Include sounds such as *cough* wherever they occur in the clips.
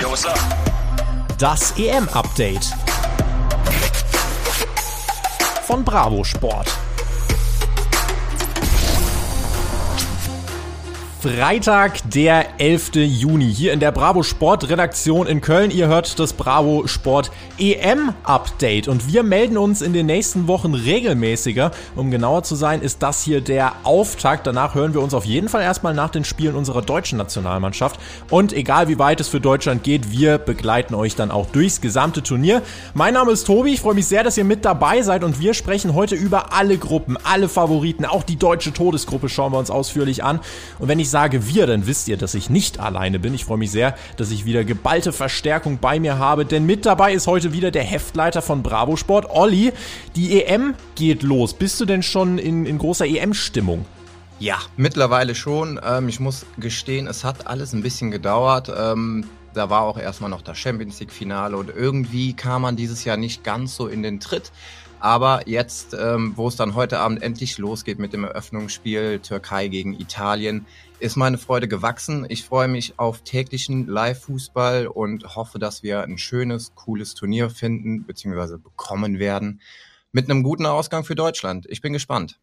Yo, what's up? Das EM-Update von Bravo Sport. Freitag, der 11. Juni, hier in der Bravo Sport Redaktion in Köln. Ihr hört das Bravo Sport EM Update und wir melden uns in den nächsten Wochen regelmäßiger. Um genauer zu sein, ist das hier der Auftakt. Danach hören wir uns auf jeden Fall erstmal nach den Spielen unserer deutschen Nationalmannschaft. Und egal wie weit es für Deutschland geht, wir begleiten euch dann auch durchs gesamte Turnier. Mein Name ist Tobi, ich freue mich sehr, dass ihr mit dabei seid und wir sprechen heute über alle Gruppen, alle Favoriten, auch die deutsche Todesgruppe schauen wir uns ausführlich an. Und wenn ich ich sage wir, dann wisst ihr, dass ich nicht alleine bin. Ich freue mich sehr, dass ich wieder geballte Verstärkung bei mir habe, denn mit dabei ist heute wieder der Heftleiter von Bravo Sport, Olli. Die EM geht los. Bist du denn schon in, in großer EM-Stimmung? Ja, mittlerweile schon. Ähm, ich muss gestehen, es hat alles ein bisschen gedauert. Ähm, da war auch erstmal noch das Champions League-Finale und irgendwie kam man dieses Jahr nicht ganz so in den Tritt. Aber jetzt, ähm, wo es dann heute Abend endlich losgeht mit dem Eröffnungsspiel Türkei gegen Italien, ist meine Freude gewachsen. Ich freue mich auf täglichen Live-Fußball und hoffe, dass wir ein schönes, cooles Turnier finden bzw. bekommen werden. Mit einem guten Ausgang für Deutschland. Ich bin gespannt.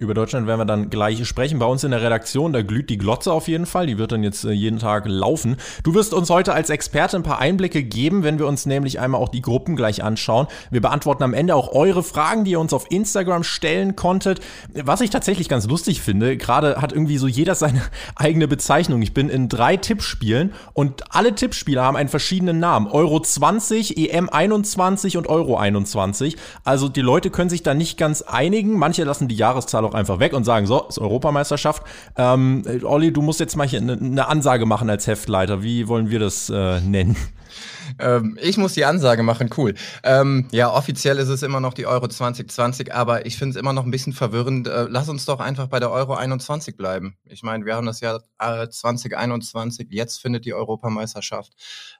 Über Deutschland werden wir dann gleich sprechen. Bei uns in der Redaktion, da glüht die Glotze auf jeden Fall. Die wird dann jetzt äh, jeden Tag laufen. Du wirst uns heute als Experte ein paar Einblicke geben, wenn wir uns nämlich einmal auch die Gruppen gleich anschauen. Wir beantworten am Ende auch eure Fragen, die ihr uns auf Instagram stellen konntet. Was ich tatsächlich ganz lustig finde, gerade hat irgendwie so jeder seine *laughs* eigene Bezeichnung. Ich bin in drei Tippspielen und alle Tippspiele haben einen verschiedenen Namen. Euro 20, EM 21 und Euro 21. Also die Leute können sich da nicht ganz einigen. Manche lassen die Jahreszahl auch einfach weg und sagen, so, ist Europameisterschaft. Ähm, Olli, du musst jetzt mal hier eine, eine Ansage machen als Heftleiter. Wie wollen wir das äh, nennen? Ähm, ich muss die Ansage machen, cool. Ähm, ja, offiziell ist es immer noch die Euro 2020, aber ich finde es immer noch ein bisschen verwirrend. Äh, lass uns doch einfach bei der Euro 21 bleiben. Ich meine, wir haben das Jahr äh, 2021, jetzt findet die Europameisterschaft.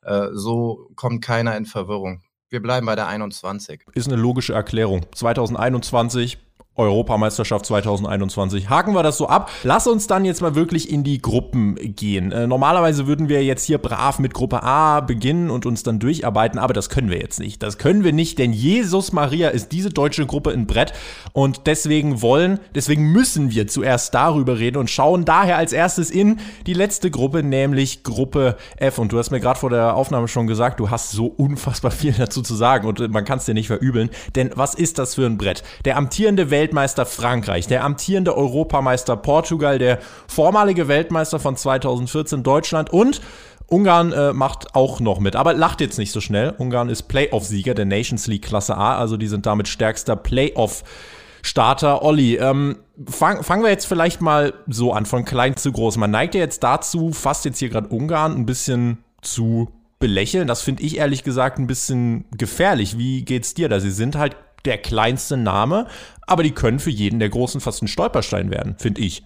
Äh, so kommt keiner in Verwirrung. Wir bleiben bei der 21. Ist eine logische Erklärung. 2021 Europameisterschaft 2021. Haken wir das so ab. Lass uns dann jetzt mal wirklich in die Gruppen gehen. Äh, normalerweise würden wir jetzt hier brav mit Gruppe A beginnen und uns dann durcharbeiten, aber das können wir jetzt nicht. Das können wir nicht, denn Jesus Maria ist diese deutsche Gruppe ein Brett und deswegen wollen, deswegen müssen wir zuerst darüber reden und schauen daher als erstes in die letzte Gruppe, nämlich Gruppe F. Und du hast mir gerade vor der Aufnahme schon gesagt, du hast so unfassbar viel dazu zu sagen und man kann es dir nicht verübeln, denn was ist das für ein Brett? Der amtierende Welt Weltmeister Frankreich, der amtierende Europameister Portugal, der vormalige Weltmeister von 2014 Deutschland und Ungarn äh, macht auch noch mit, aber lacht jetzt nicht so schnell. Ungarn ist Playoff-Sieger der Nations League Klasse A, also die sind damit stärkster Playoff-Starter. Olli, ähm, fang, fangen wir jetzt vielleicht mal so an, von klein zu groß. Man neigt ja jetzt dazu, fast jetzt hier gerade Ungarn ein bisschen zu belächeln. Das finde ich ehrlich gesagt ein bisschen gefährlich. Wie geht's dir da? Sie sind halt der kleinste Name, aber die können für jeden der Großen fast ein Stolperstein werden, finde ich.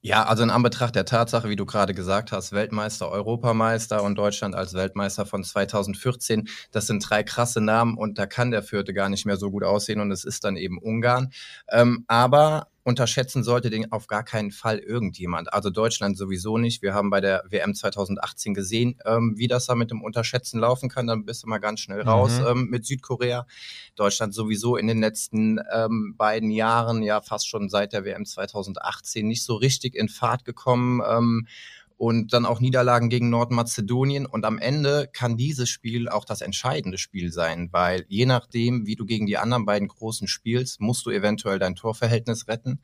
Ja, also in Anbetracht der Tatsache, wie du gerade gesagt hast, Weltmeister, Europameister und Deutschland als Weltmeister von 2014, das sind drei krasse Namen und da kann der Vierte gar nicht mehr so gut aussehen und es ist dann eben Ungarn. Ähm, aber unterschätzen sollte den auf gar keinen Fall irgendjemand. Also Deutschland sowieso nicht. Wir haben bei der WM 2018 gesehen, ähm, wie das da mit dem Unterschätzen laufen kann. Dann bist du mal ganz schnell raus mhm. ähm, mit Südkorea. Deutschland sowieso in den letzten ähm, beiden Jahren, ja fast schon seit der WM 2018, nicht so richtig in Fahrt gekommen. Und dann auch Niederlagen gegen Nordmazedonien. Und am Ende kann dieses Spiel auch das entscheidende Spiel sein, weil je nachdem, wie du gegen die anderen beiden Großen spielst, musst du eventuell dein Torverhältnis retten,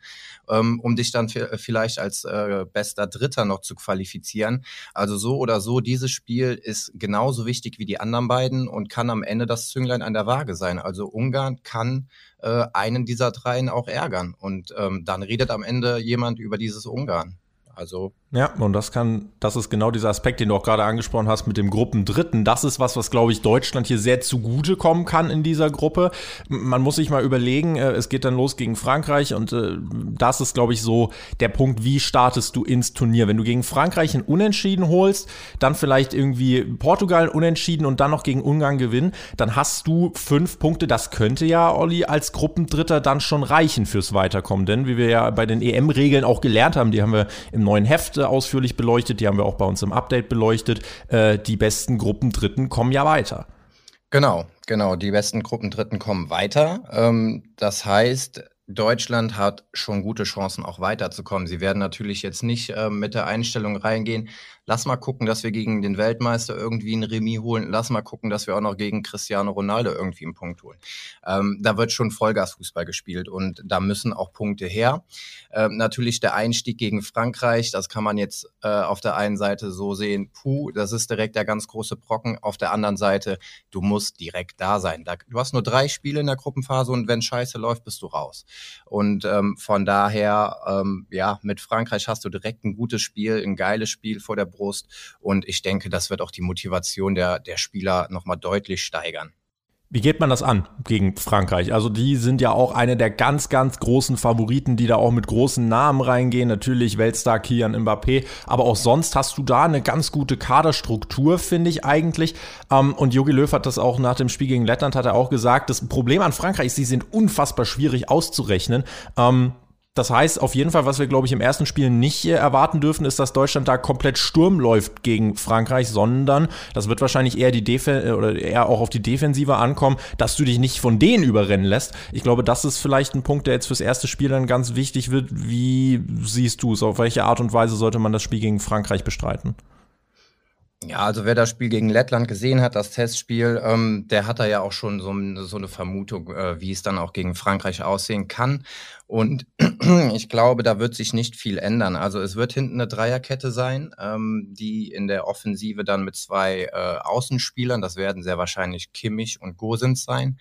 ähm, um dich dann vielleicht als äh, bester Dritter noch zu qualifizieren. Also so oder so, dieses Spiel ist genauso wichtig wie die anderen beiden und kann am Ende das Zünglein an der Waage sein. Also Ungarn kann äh, einen dieser dreien auch ärgern. Und ähm, dann redet am Ende jemand über dieses Ungarn. Also ja, und das kann, das ist genau dieser Aspekt, den du auch gerade angesprochen hast mit dem Gruppendritten. Das ist was, was glaube ich Deutschland hier sehr zugute kommen kann in dieser Gruppe. Man muss sich mal überlegen, äh, es geht dann los gegen Frankreich und äh, das ist glaube ich so der Punkt, wie startest du ins Turnier? Wenn du gegen Frankreich ein Unentschieden holst, dann vielleicht irgendwie Portugal Unentschieden und dann noch gegen Ungarn gewinnen, dann hast du fünf Punkte. Das könnte ja, Olli, als Gruppendritter dann schon reichen fürs Weiterkommen. Denn wie wir ja bei den EM-Regeln auch gelernt haben, die haben wir im neuen Heft ausführlich beleuchtet, die haben wir auch bei uns im Update beleuchtet. Äh, die besten Gruppendritten kommen ja weiter. Genau, genau. Die besten Gruppendritten kommen weiter. Ähm, das heißt, Deutschland hat schon gute Chancen, auch weiterzukommen. Sie werden natürlich jetzt nicht äh, mit der Einstellung reingehen, lass mal gucken, dass wir gegen den Weltmeister irgendwie ein Remis holen, lass mal gucken, dass wir auch noch gegen Cristiano Ronaldo irgendwie einen Punkt holen. Ähm, da wird schon Vollgasfußball gespielt und da müssen auch Punkte her. Ähm, natürlich der Einstieg gegen Frankreich, das kann man jetzt äh, auf der einen Seite so sehen, puh, das ist direkt der ganz große Brocken. Auf der anderen Seite, du musst direkt da sein. Da, du hast nur drei Spiele in der Gruppenphase und wenn Scheiße läuft, bist du raus. Und ähm, von daher, ähm, ja, mit Frankreich hast du direkt ein gutes Spiel, ein geiles Spiel vor der Brust. Und ich denke, das wird auch die Motivation der, der Spieler nochmal deutlich steigern. Wie geht man das an gegen Frankreich? Also die sind ja auch eine der ganz, ganz großen Favoriten, die da auch mit großen Namen reingehen. Natürlich Weltstar Kian Mbappé, aber auch sonst hast du da eine ganz gute Kaderstruktur, finde ich eigentlich. Ähm, und Jogi Löw hat das auch nach dem Spiel gegen Lettland, hat er auch gesagt, das Problem an Frankreich ist, sie sind unfassbar schwierig auszurechnen. Das heißt, auf jeden Fall, was wir, glaube ich, im ersten Spiel nicht erwarten dürfen, ist, dass Deutschland da komplett Sturm läuft gegen Frankreich, sondern das wird wahrscheinlich eher die Def äh, oder eher auch auf die Defensive ankommen, dass du dich nicht von denen überrennen lässt. Ich glaube, das ist vielleicht ein Punkt, der jetzt fürs erste Spiel dann ganz wichtig wird. Wie siehst du es? Auf welche Art und Weise sollte man das Spiel gegen Frankreich bestreiten? Ja, also wer das Spiel gegen Lettland gesehen hat, das Testspiel, ähm, der hat da ja auch schon so, so eine Vermutung, äh, wie es dann auch gegen Frankreich aussehen kann. Und *clears throat* ich glaube, da wird sich nicht viel ändern. Also es wird hinten eine Dreierkette sein, ähm, die in der Offensive dann mit zwei äh, Außenspielern, das werden sehr wahrscheinlich Kimmich und Gosens sein,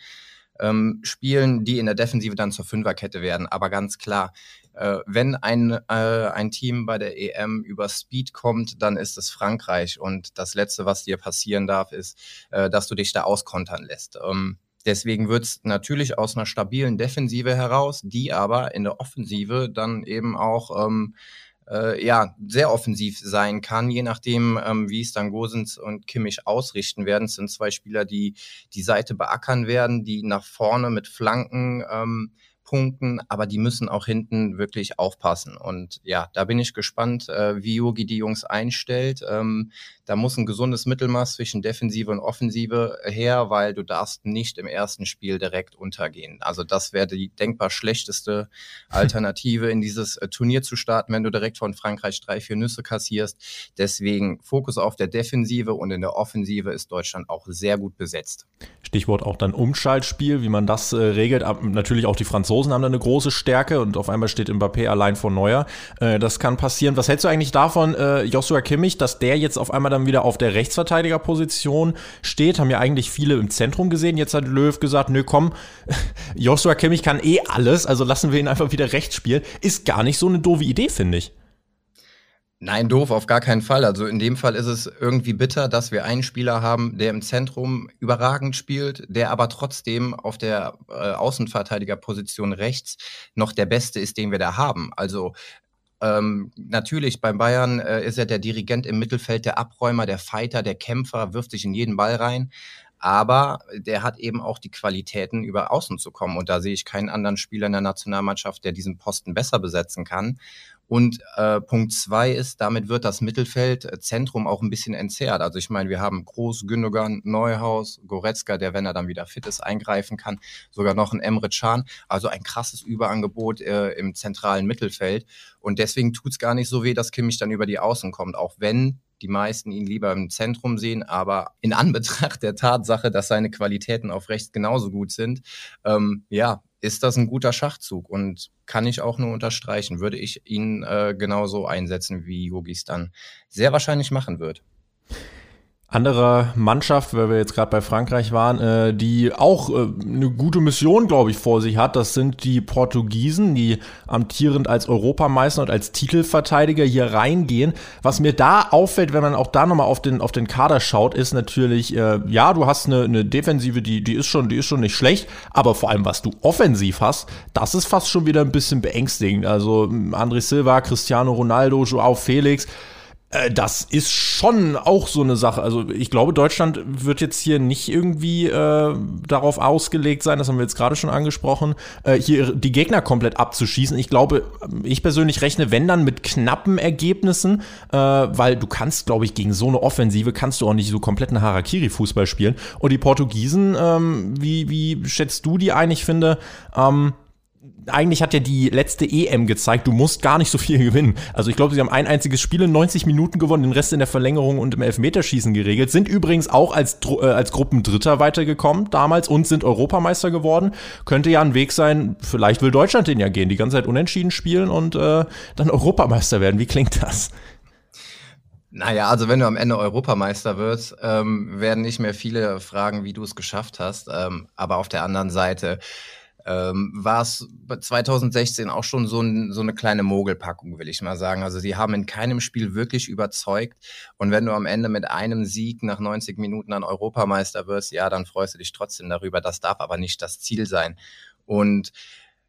ähm, spielen, die in der Defensive dann zur Fünferkette werden. Aber ganz klar, äh, wenn ein, äh, ein Team bei der EM über Speed kommt, dann ist es Frankreich. Und das Letzte, was dir passieren darf, ist, äh, dass du dich da auskontern lässt. Ähm, Deswegen wird es natürlich aus einer stabilen Defensive heraus, die aber in der Offensive dann eben auch ähm, äh, ja, sehr offensiv sein kann, je nachdem, ähm, wie es dann Gosens und Kimmich ausrichten werden. Es sind zwei Spieler, die die Seite beackern werden, die nach vorne mit Flanken ähm, Punkten, aber die müssen auch hinten wirklich aufpassen. Und ja, da bin ich gespannt, äh, wie Yogi die Jungs einstellt. Ähm, da muss ein gesundes Mittelmaß zwischen Defensive und Offensive her, weil du darfst nicht im ersten Spiel direkt untergehen. Also das wäre die denkbar schlechteste *laughs* Alternative, in dieses äh, Turnier zu starten, wenn du direkt von Frankreich drei, vier Nüsse kassierst. Deswegen Fokus auf der Defensive und in der Offensive ist Deutschland auch sehr gut besetzt. Stichwort auch dann Umschaltspiel, wie man das äh, regelt. Natürlich auch die Franzosen Franzosen haben da eine große Stärke und auf einmal steht Mbappé allein vor Neuer. Äh, das kann passieren. Was hältst du eigentlich davon, äh, Joshua Kimmich, dass der jetzt auf einmal dann wieder auf der Rechtsverteidigerposition steht? Haben ja eigentlich viele im Zentrum gesehen. Jetzt hat Löw gesagt, nö, komm, *laughs* Joshua Kimmich kann eh alles, also lassen wir ihn einfach wieder rechts spielen. Ist gar nicht so eine doofe Idee, finde ich. Nein, doof, auf gar keinen Fall. Also in dem Fall ist es irgendwie bitter, dass wir einen Spieler haben, der im Zentrum überragend spielt, der aber trotzdem auf der äh, Außenverteidigerposition rechts noch der Beste ist, den wir da haben. Also ähm, natürlich, beim Bayern äh, ist er der Dirigent im Mittelfeld, der Abräumer, der Fighter, der Kämpfer, wirft sich in jeden Ball rein. Aber der hat eben auch die Qualitäten, über Außen zu kommen. Und da sehe ich keinen anderen Spieler in der Nationalmannschaft, der diesen Posten besser besetzen kann. Und äh, Punkt zwei ist, damit wird das Mittelfeldzentrum äh, auch ein bisschen entzerrt. Also ich meine, wir haben Groß, Gündogan, Neuhaus, Goretzka, der, wenn er dann wieder fit ist, eingreifen kann, sogar noch ein Emre Can. Also ein krasses Überangebot äh, im zentralen Mittelfeld. Und deswegen tut's gar nicht so weh, dass Kimmich dann über die Außen kommt, auch wenn die meisten ihn lieber im Zentrum sehen. Aber in Anbetracht der Tatsache, dass seine Qualitäten auf rechts genauso gut sind, ähm, ja, ist das ein guter Schachzug und kann ich auch nur unterstreichen. Würde ich ihn äh, genauso einsetzen, wie Yogis dann sehr wahrscheinlich machen wird andere Mannschaft, weil wir jetzt gerade bei Frankreich waren, äh, die auch äh, eine gute Mission, glaube ich, vor sich hat. Das sind die Portugiesen, die amtierend als Europameister und als Titelverteidiger hier reingehen. Was mir da auffällt, wenn man auch da nochmal auf den, auf den Kader schaut, ist natürlich, äh, ja, du hast eine, eine Defensive, die, die, ist schon, die ist schon nicht schlecht, aber vor allem, was du offensiv hast, das ist fast schon wieder ein bisschen beängstigend. Also André Silva, Cristiano Ronaldo, Joao Felix, das ist schon auch so eine Sache. Also ich glaube, Deutschland wird jetzt hier nicht irgendwie äh, darauf ausgelegt sein, das haben wir jetzt gerade schon angesprochen, äh, hier die Gegner komplett abzuschießen. Ich glaube, ich persönlich rechne, wenn dann mit knappen Ergebnissen, äh, weil du kannst, glaube ich, gegen so eine Offensive kannst du auch nicht so kompletten Harakiri-Fußball spielen. Und die Portugiesen, ähm, wie, wie schätzt du die ein? Ich finde, ähm, eigentlich hat ja die letzte EM gezeigt, du musst gar nicht so viel *laughs* gewinnen. Also ich glaube, sie haben ein einziges Spiel in 90 Minuten gewonnen, den Rest in der Verlängerung und im Elfmeterschießen geregelt, sind übrigens auch als, äh, als Gruppendritter weitergekommen damals und sind Europameister geworden. Könnte ja ein Weg sein, vielleicht will Deutschland den ja gehen, die ganze Zeit unentschieden spielen und äh, dann Europameister werden. Wie klingt das? Naja, also wenn du am Ende Europameister wirst, ähm, werden nicht mehr viele fragen, wie du es geschafft hast. Ähm, aber auf der anderen Seite, ähm, war es 2016 auch schon so, ein, so, eine kleine Mogelpackung, will ich mal sagen. Also sie haben in keinem Spiel wirklich überzeugt. Und wenn du am Ende mit einem Sieg nach 90 Minuten dann Europameister wirst, ja, dann freust du dich trotzdem darüber. Das darf aber nicht das Ziel sein. Und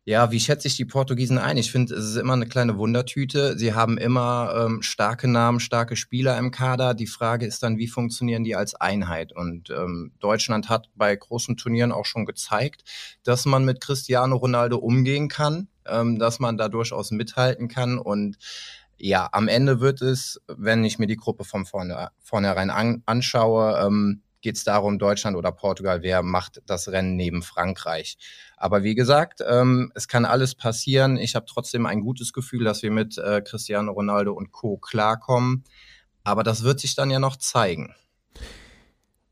ja, wie schätze ich die Portugiesen ein? Ich finde, es ist immer eine kleine Wundertüte. Sie haben immer ähm, starke Namen, starke Spieler im Kader. Die Frage ist dann, wie funktionieren die als Einheit? Und ähm, Deutschland hat bei großen Turnieren auch schon gezeigt, dass man mit Cristiano Ronaldo umgehen kann, ähm, dass man da durchaus mithalten kann. Und ja, am Ende wird es, wenn ich mir die Gruppe von vorne, vornherein an, anschaue, ähm, geht es darum, Deutschland oder Portugal, wer macht das Rennen neben Frankreich. Aber wie gesagt, ähm, es kann alles passieren. Ich habe trotzdem ein gutes Gefühl, dass wir mit äh, Cristiano Ronaldo und Co. klarkommen. Aber das wird sich dann ja noch zeigen.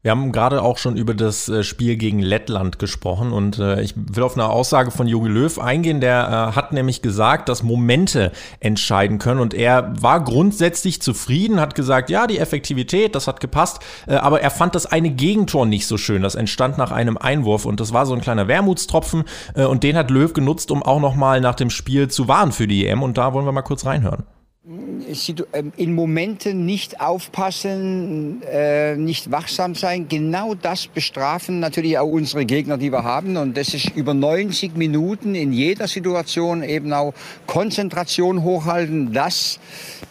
Wir haben gerade auch schon über das äh, Spiel gegen Lettland gesprochen und äh, ich will auf eine Aussage von Jogi Löw eingehen. Der äh, hat nämlich gesagt, dass Momente entscheiden können und er war grundsätzlich zufrieden, hat gesagt, ja, die Effektivität, das hat gepasst, äh, aber er fand das eine Gegentor nicht so schön. Das entstand nach einem Einwurf und das war so ein kleiner Wermutstropfen äh, und den hat Löw genutzt, um auch nochmal nach dem Spiel zu warnen für die EM und da wollen wir mal kurz reinhören. Ähm, in Momenten nicht aufpassen, äh, nicht wachsam sein, genau das bestrafen natürlich auch unsere Gegner, die wir haben. Und das ist über 90 Minuten in jeder Situation eben auch Konzentration hochhalten. Das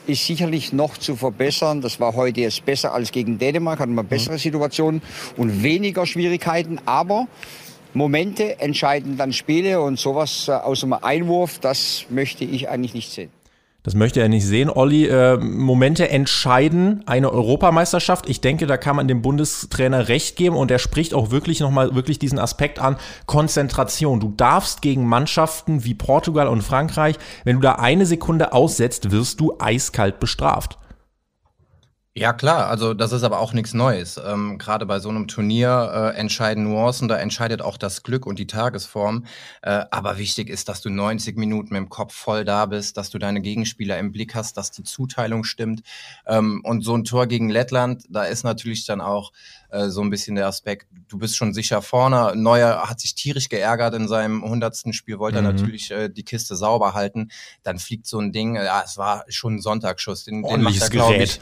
ist sicherlich noch zu verbessern. Das war heute jetzt besser als gegen Dänemark, hatten wir bessere mhm. Situationen und weniger Schwierigkeiten. Aber Momente entscheiden dann Spiele und sowas äh, aus einem Einwurf, das möchte ich eigentlich nicht sehen. Das möchte er nicht sehen. Olli, äh, Momente entscheiden eine Europameisterschaft. Ich denke, da kann man dem Bundestrainer recht geben und er spricht auch wirklich nochmal wirklich diesen Aspekt an. Konzentration. Du darfst gegen Mannschaften wie Portugal und Frankreich, wenn du da eine Sekunde aussetzt, wirst du eiskalt bestraft. Ja, klar, also das ist aber auch nichts Neues. Ähm, Gerade bei so einem Turnier äh, entscheiden Nuancen, da entscheidet auch das Glück und die Tagesform. Äh, aber wichtig ist, dass du 90 Minuten mit dem Kopf voll da bist, dass du deine Gegenspieler im Blick hast, dass die Zuteilung stimmt. Ähm, und so ein Tor gegen Lettland, da ist natürlich dann auch äh, so ein bisschen der Aspekt, du bist schon sicher vorne. Neuer hat sich tierisch geärgert in seinem hundertsten Spiel, wollte mhm. er natürlich äh, die Kiste sauber halten. Dann fliegt so ein Ding, ja, es war schon ein Sonntagsschuss, den, den macht er, glaube ich.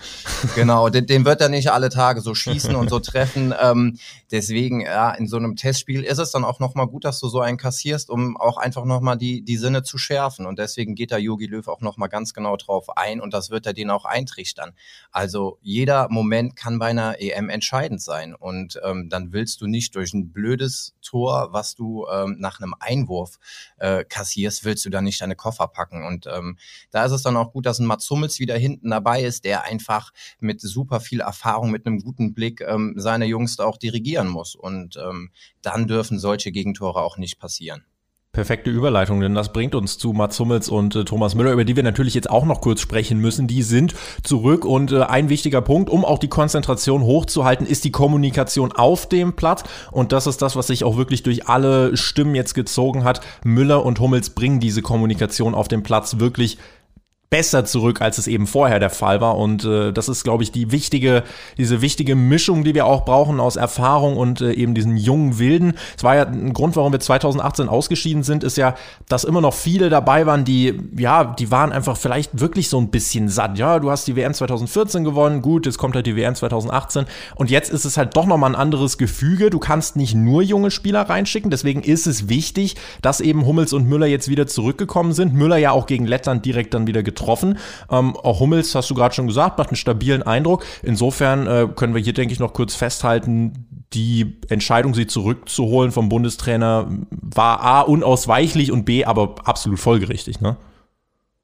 Genau, den, den, wird er nicht alle Tage so schießen und so *laughs* treffen. Ähm, deswegen, ja, in so einem Testspiel ist es dann auch nochmal gut, dass du so einen kassierst, um auch einfach nochmal die, die Sinne zu schärfen. Und deswegen geht da Yogi Löw auch nochmal ganz genau drauf ein und das wird er denen auch eintrichtern. Also jeder Moment kann bei einer EM entscheidend sein. Und ähm, dann willst du nicht durch ein blödes Tor, was du ähm, nach einem Einwurf äh, kassierst, willst du dann nicht deine Koffer packen. Und ähm, da ist es dann auch gut, dass ein Mats Hummels wieder hinten dabei ist, der einfach mit super viel Erfahrung, mit einem guten Blick ähm, seine Jungs auch dirigieren muss. Und ähm, dann dürfen solche Gegentore auch nicht passieren. Perfekte Überleitung, denn das bringt uns zu Mats Hummels und äh, Thomas Müller, über die wir natürlich jetzt auch noch kurz sprechen müssen. Die sind zurück und äh, ein wichtiger Punkt, um auch die Konzentration hochzuhalten, ist die Kommunikation auf dem Platz und das ist das, was sich auch wirklich durch alle Stimmen jetzt gezogen hat. Müller und Hummels bringen diese Kommunikation auf dem Platz wirklich besser zurück, als es eben vorher der Fall war. Und äh, das ist, glaube ich, die wichtige, diese wichtige Mischung, die wir auch brauchen aus Erfahrung und äh, eben diesen jungen Wilden. Es war ja ein Grund, warum wir 2018 ausgeschieden sind, ist ja, dass immer noch viele dabei waren, die, ja, die waren einfach vielleicht wirklich so ein bisschen satt. Ja, du hast die WM 2014 gewonnen, gut, jetzt kommt halt die WM 2018. Und jetzt ist es halt doch nochmal ein anderes Gefüge. Du kannst nicht nur junge Spieler reinschicken. Deswegen ist es wichtig, dass eben Hummels und Müller jetzt wieder zurückgekommen sind. Müller ja auch gegen Lettland direkt dann wieder getroffen getroffen. Ähm, auch Hummels, hast du gerade schon gesagt, macht einen stabilen Eindruck. Insofern äh, können wir hier, denke ich, noch kurz festhalten, die Entscheidung, sie zurückzuholen vom Bundestrainer, war A, unausweichlich und B, aber absolut folgerichtig, ne?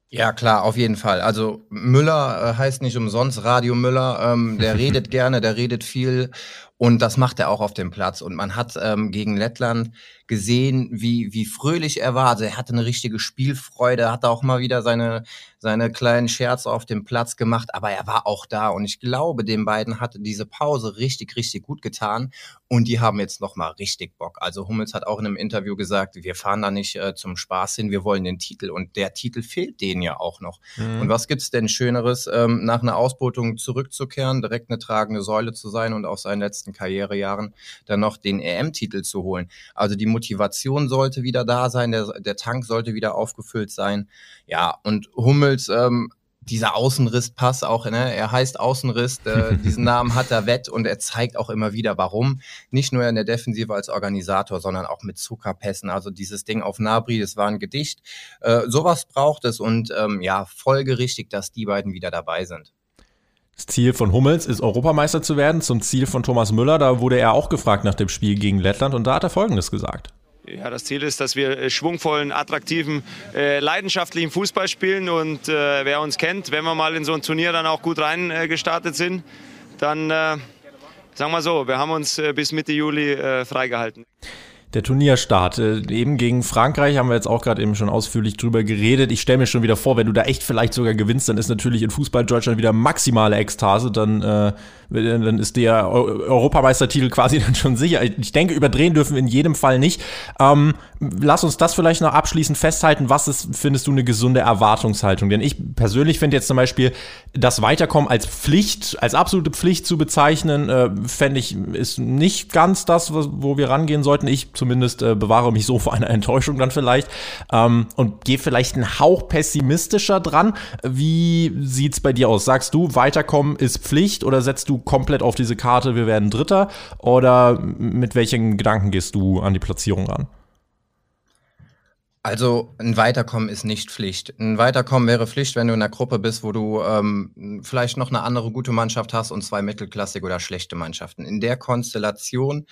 Ja, klar, auf jeden Fall. Also Müller äh, heißt nicht umsonst Radio Müller. Ähm, der *laughs* redet gerne, der redet viel und das macht er auch auf dem Platz. Und man hat ähm, gegen Lettland gesehen, wie, wie fröhlich er war. Also er hatte eine richtige Spielfreude, hat auch mal wieder seine, seine kleinen Scherze auf dem Platz gemacht, aber er war auch da. Und ich glaube, den beiden hatte diese Pause richtig, richtig gut getan. Und die haben jetzt nochmal richtig Bock. Also Hummels hat auch in einem Interview gesagt, wir fahren da nicht äh, zum Spaß hin, wir wollen den Titel. Und der Titel fehlt denen ja auch noch. Mhm. Und was gibt's denn Schöneres, ähm, nach einer Ausbeutung zurückzukehren, direkt eine tragende Säule zu sein und auf seinen letzten Karrierejahren dann noch den EM-Titel zu holen? Also die Motivation sollte wieder da sein, der, der Tank sollte wieder aufgefüllt sein. Ja, und Hummels, ähm, dieser Außenrisspass auch, ne? er heißt Außenriss, äh, *laughs* diesen Namen hat er wett und er zeigt auch immer wieder, warum. Nicht nur in der Defensive als Organisator, sondern auch mit Zuckerpässen. Also dieses Ding auf Nabri, das war ein Gedicht. Äh, sowas braucht es und ähm, ja, folgerichtig, dass die beiden wieder dabei sind. Das Ziel von Hummels ist, Europameister zu werden. Zum Ziel von Thomas Müller, da wurde er auch gefragt nach dem Spiel gegen Lettland und da hat er Folgendes gesagt. Ja, das Ziel ist, dass wir äh, schwungvollen, attraktiven, äh, leidenschaftlichen Fußball spielen. Und äh, wer uns kennt, wenn wir mal in so ein Turnier dann auch gut reingestartet äh, sind, dann äh, sagen wir so, wir haben uns äh, bis Mitte Juli freigehalten der Turnierstart. Äh, eben gegen Frankreich haben wir jetzt auch gerade eben schon ausführlich drüber geredet. Ich stelle mir schon wieder vor, wenn du da echt vielleicht sogar gewinnst, dann ist natürlich in Fußball Deutschland wieder maximale Ekstase. Dann, äh, dann ist der Europameistertitel quasi *laughs* dann schon sicher. Ich denke, überdrehen dürfen wir in jedem Fall nicht. Ähm, lass uns das vielleicht noch abschließend festhalten. Was ist, findest du, eine gesunde Erwartungshaltung? Denn ich persönlich finde jetzt zum Beispiel, das Weiterkommen als Pflicht, als absolute Pflicht zu bezeichnen, äh, fände ich, ist nicht ganz das, wo wir rangehen sollten. Ich zum zumindest äh, bewahre mich so vor einer Enttäuschung dann vielleicht ähm, und gehe vielleicht einen Hauch pessimistischer dran. Wie sieht's bei dir aus? Sagst du, weiterkommen ist Pflicht oder setzt du komplett auf diese Karte, wir werden Dritter? Oder mit welchen Gedanken gehst du an die Platzierung ran? Also ein Weiterkommen ist nicht Pflicht. Ein Weiterkommen wäre Pflicht, wenn du in einer Gruppe bist, wo du ähm, vielleicht noch eine andere gute Mannschaft hast und zwei mittelklassige oder schlechte Mannschaften. In der Konstellation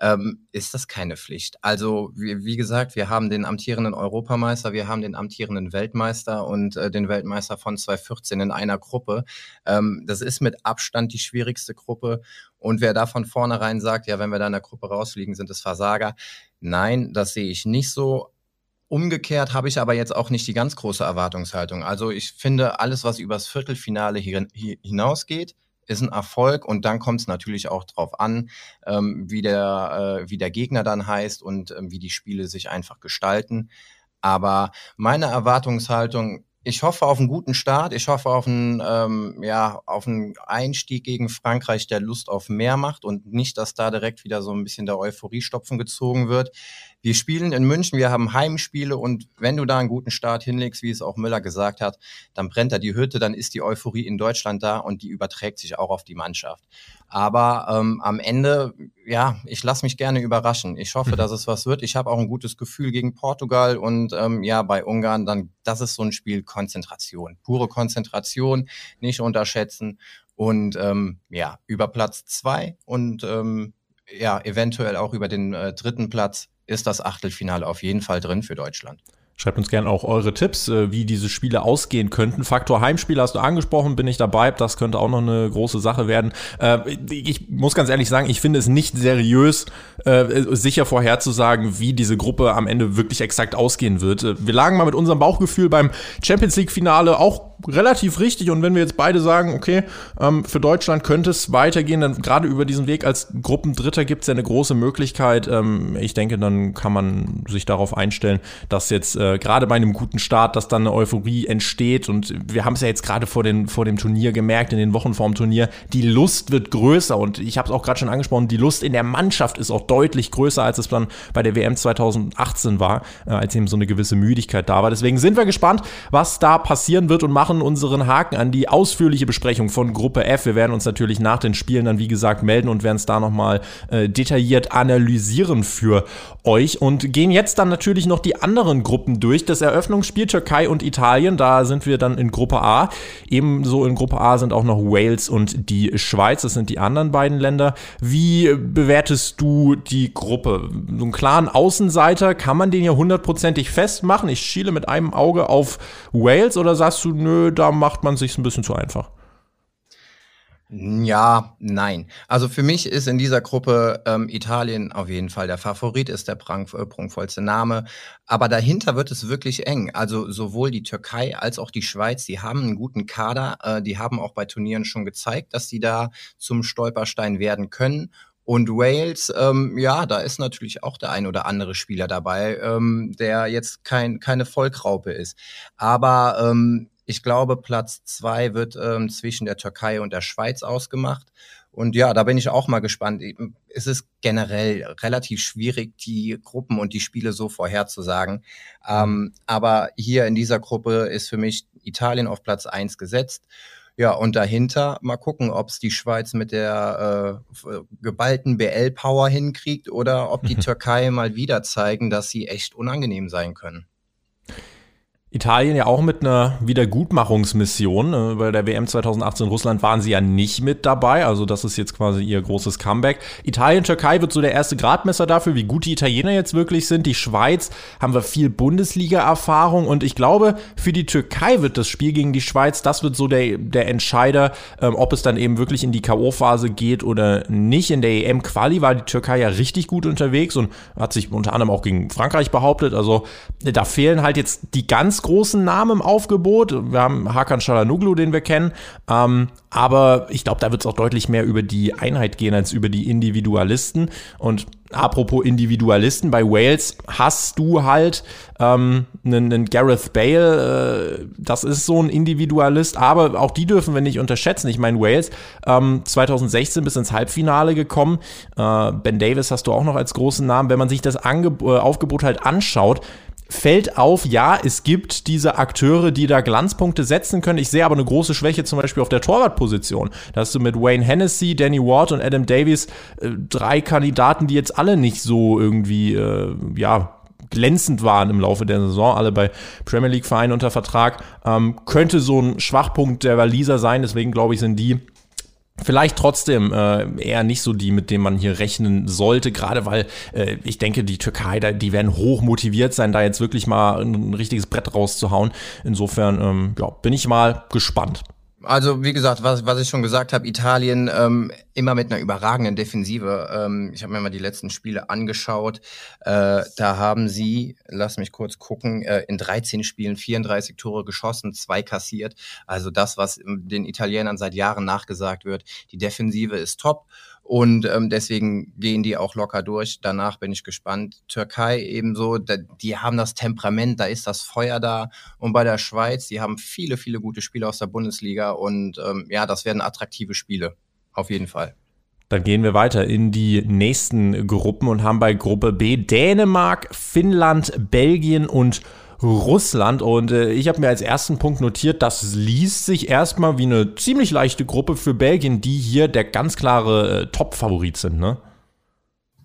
ähm, ist das keine Pflicht. Also wie, wie, gesagt, wir haben den amtierenden Europameister, wir haben den amtierenden Weltmeister und äh, den Weltmeister von 2014 in einer Gruppe. Ähm, das ist mit Abstand die schwierigste Gruppe. Und wer da von vornherein sagt, ja, wenn wir da in der Gruppe rausfliegen, sind es Versager. Nein, das sehe ich nicht so. Umgekehrt habe ich aber jetzt auch nicht die ganz große Erwartungshaltung. Also ich finde, alles, was übers Viertelfinale hinausgeht, ist ein Erfolg und dann kommt es natürlich auch drauf an, ähm, wie, der, äh, wie der Gegner dann heißt und ähm, wie die Spiele sich einfach gestalten. Aber meine Erwartungshaltung ich hoffe auf einen guten Start. Ich hoffe auf einen, ähm, ja, auf einen Einstieg gegen Frankreich, der Lust auf mehr macht und nicht, dass da direkt wieder so ein bisschen der Euphoriestopfen gezogen wird. Wir spielen in München, wir haben Heimspiele und wenn du da einen guten Start hinlegst, wie es auch Müller gesagt hat, dann brennt da die Hütte, dann ist die Euphorie in Deutschland da und die überträgt sich auch auf die Mannschaft. Aber ähm, am Ende, ja, ich lasse mich gerne überraschen. Ich hoffe, mhm. dass es was wird. Ich habe auch ein gutes Gefühl gegen Portugal und ähm, ja, bei Ungarn, dann, das ist so ein Spiel Konzentration, pure Konzentration, nicht unterschätzen und ähm, ja, über Platz zwei und ähm, ja, eventuell auch über den äh, dritten Platz ist das Achtelfinale auf jeden Fall drin für Deutschland. Schreibt uns gerne auch eure Tipps, äh, wie diese Spiele ausgehen könnten. Faktor Heimspiel hast du angesprochen, bin ich dabei. Das könnte auch noch eine große Sache werden. Äh, ich muss ganz ehrlich sagen, ich finde es nicht seriös, äh, sicher vorherzusagen, wie diese Gruppe am Ende wirklich exakt ausgehen wird. Wir lagen mal mit unserem Bauchgefühl beim Champions League-Finale auch relativ richtig. Und wenn wir jetzt beide sagen, okay, ähm, für Deutschland könnte es weitergehen, dann gerade über diesen Weg als Gruppendritter gibt es ja eine große Möglichkeit. Ähm, ich denke, dann kann man sich darauf einstellen, dass jetzt äh, gerade bei einem guten Start, dass dann eine Euphorie entsteht. Und wir haben es ja jetzt gerade vor, vor dem Turnier gemerkt, in den Wochen vorm Turnier, die Lust wird größer. Und ich habe es auch gerade schon angesprochen, die Lust in der Mannschaft ist auch deutlich größer, als es dann bei der WM 2018 war, äh, als eben so eine gewisse Müdigkeit da war. Deswegen sind wir gespannt, was da passieren wird und machen machen unseren Haken an die ausführliche Besprechung von Gruppe F. Wir werden uns natürlich nach den Spielen dann, wie gesagt, melden und werden es da nochmal äh, detailliert analysieren für euch und gehen jetzt dann natürlich noch die anderen Gruppen durch. Das Eröffnungsspiel Türkei und Italien, da sind wir dann in Gruppe A. Ebenso in Gruppe A sind auch noch Wales und die Schweiz, das sind die anderen beiden Länder. Wie bewertest du die Gruppe? So einen klaren Außenseiter, kann man den hier hundertprozentig festmachen? Ich schiele mit einem Auge auf Wales oder sagst du, nö, da macht man sich ein bisschen zu einfach? Ja, nein. Also für mich ist in dieser Gruppe ähm, Italien auf jeden Fall der Favorit, ist der prank, äh, prunkvollste Name. Aber dahinter wird es wirklich eng. Also sowohl die Türkei als auch die Schweiz, die haben einen guten Kader. Äh, die haben auch bei Turnieren schon gezeigt, dass sie da zum Stolperstein werden können. Und Wales, ähm, ja, da ist natürlich auch der ein oder andere Spieler dabei, ähm, der jetzt kein, keine Vollkraupe ist. Aber ähm, ich glaube, Platz zwei wird ähm, zwischen der Türkei und der Schweiz ausgemacht. Und ja, da bin ich auch mal gespannt. Es ist generell relativ schwierig, die Gruppen und die Spiele so vorherzusagen. Ähm, aber hier in dieser Gruppe ist für mich Italien auf Platz eins gesetzt. Ja, und dahinter mal gucken, ob es die Schweiz mit der äh, geballten BL-Power hinkriegt oder ob die *laughs* Türkei mal wieder zeigen, dass sie echt unangenehm sein können. Italien ja auch mit einer Wiedergutmachungsmission. Äh, bei der WM 2018 in Russland waren sie ja nicht mit dabei. Also das ist jetzt quasi ihr großes Comeback. Italien, Türkei wird so der erste Gradmesser dafür, wie gut die Italiener jetzt wirklich sind. Die Schweiz haben wir viel Bundesliga-Erfahrung. Und ich glaube, für die Türkei wird das Spiel gegen die Schweiz, das wird so der, der Entscheider, ähm, ob es dann eben wirklich in die K.O.-Phase geht oder nicht. In der EM-Quali war die Türkei ja richtig gut unterwegs und hat sich unter anderem auch gegen Frankreich behauptet. Also da fehlen halt jetzt die ganz großen Namen im Aufgebot. Wir haben Hakan Shalanoglu, den wir kennen. Ähm, aber ich glaube, da wird es auch deutlich mehr über die Einheit gehen als über die Individualisten. Und apropos Individualisten, bei Wales hast du halt ähm, einen, einen Gareth Bale, äh, das ist so ein Individualist, aber auch die dürfen wir nicht unterschätzen. Ich meine, Wales ähm, 2016 bis ins Halbfinale gekommen. Äh, ben Davis hast du auch noch als großen Namen. Wenn man sich das Angeb äh, Aufgebot halt anschaut, fällt auf, ja, es gibt diese Akteure, die da Glanzpunkte setzen können. Ich sehe aber eine große Schwäche zum Beispiel auf der Torwartposition. Da hast du mit Wayne Hennessy, Danny Ward und Adam Davies äh, drei Kandidaten, die jetzt alle nicht so irgendwie, äh, ja, glänzend waren im Laufe der Saison, alle bei Premier League Vereinen unter Vertrag, ähm, könnte so ein Schwachpunkt der Waliser sein. Deswegen glaube ich, sind die Vielleicht trotzdem äh, eher nicht so die, mit denen man hier rechnen sollte, gerade weil äh, ich denke, die Türkei, da, die werden hoch motiviert sein, da jetzt wirklich mal ein, ein richtiges Brett rauszuhauen. Insofern ähm, ja, bin ich mal gespannt. Also wie gesagt, was, was ich schon gesagt habe, Italien ähm, immer mit einer überragenden Defensive. Ähm, ich habe mir mal die letzten Spiele angeschaut. Äh, da haben sie, lass mich kurz gucken, äh, in 13 Spielen 34 Tore geschossen, zwei kassiert. Also das, was den Italienern seit Jahren nachgesagt wird. Die Defensive ist top. Und ähm, deswegen gehen die auch locker durch. Danach bin ich gespannt. Türkei ebenso, da, die haben das Temperament, da ist das Feuer da. Und bei der Schweiz, die haben viele, viele gute Spiele aus der Bundesliga. Und ähm, ja, das werden attraktive Spiele. Auf jeden Fall. Dann gehen wir weiter in die nächsten Gruppen und haben bei Gruppe B Dänemark, Finnland, Belgien und Russland. Und äh, ich habe mir als ersten Punkt notiert, das liest sich erstmal wie eine ziemlich leichte Gruppe für Belgien, die hier der ganz klare äh, Top-Favorit sind, ne?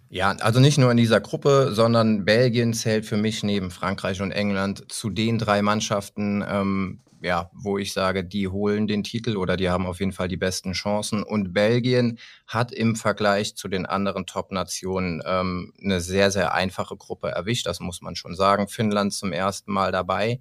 Ja, also nicht nur in dieser Gruppe, sondern Belgien zählt für mich neben Frankreich und England zu den drei Mannschaften, ähm, ja, wo ich sage, die holen den Titel oder die haben auf jeden Fall die besten Chancen. Und Belgien hat im Vergleich zu den anderen Top-Nationen ähm, eine sehr, sehr einfache Gruppe erwischt. Das muss man schon sagen. Finnland zum ersten Mal dabei.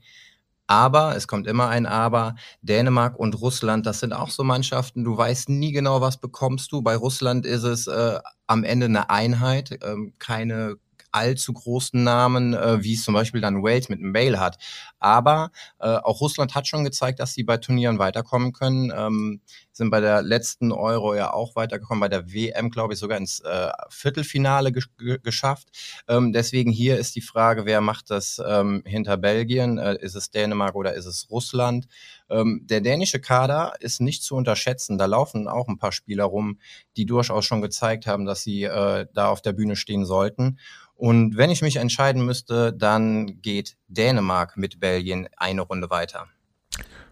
Aber, es kommt immer ein Aber, Dänemark und Russland, das sind auch so Mannschaften, du weißt nie genau, was bekommst du. Bei Russland ist es äh, am Ende eine Einheit, ähm, keine allzu großen Namen, äh, wie es zum Beispiel dann Wales mit einem Mail hat. Aber äh, auch Russland hat schon gezeigt, dass sie bei Turnieren weiterkommen können. Ähm, sind bei der letzten Euro ja auch weitergekommen, bei der WM, glaube ich, sogar ins äh, Viertelfinale ge geschafft. Ähm, deswegen hier ist die Frage, wer macht das ähm, hinter Belgien? Äh, ist es Dänemark oder ist es Russland? Ähm, der dänische Kader ist nicht zu unterschätzen. Da laufen auch ein paar Spieler rum, die durchaus schon gezeigt haben, dass sie äh, da auf der Bühne stehen sollten. Und wenn ich mich entscheiden müsste, dann geht Dänemark mit Belgien eine Runde weiter.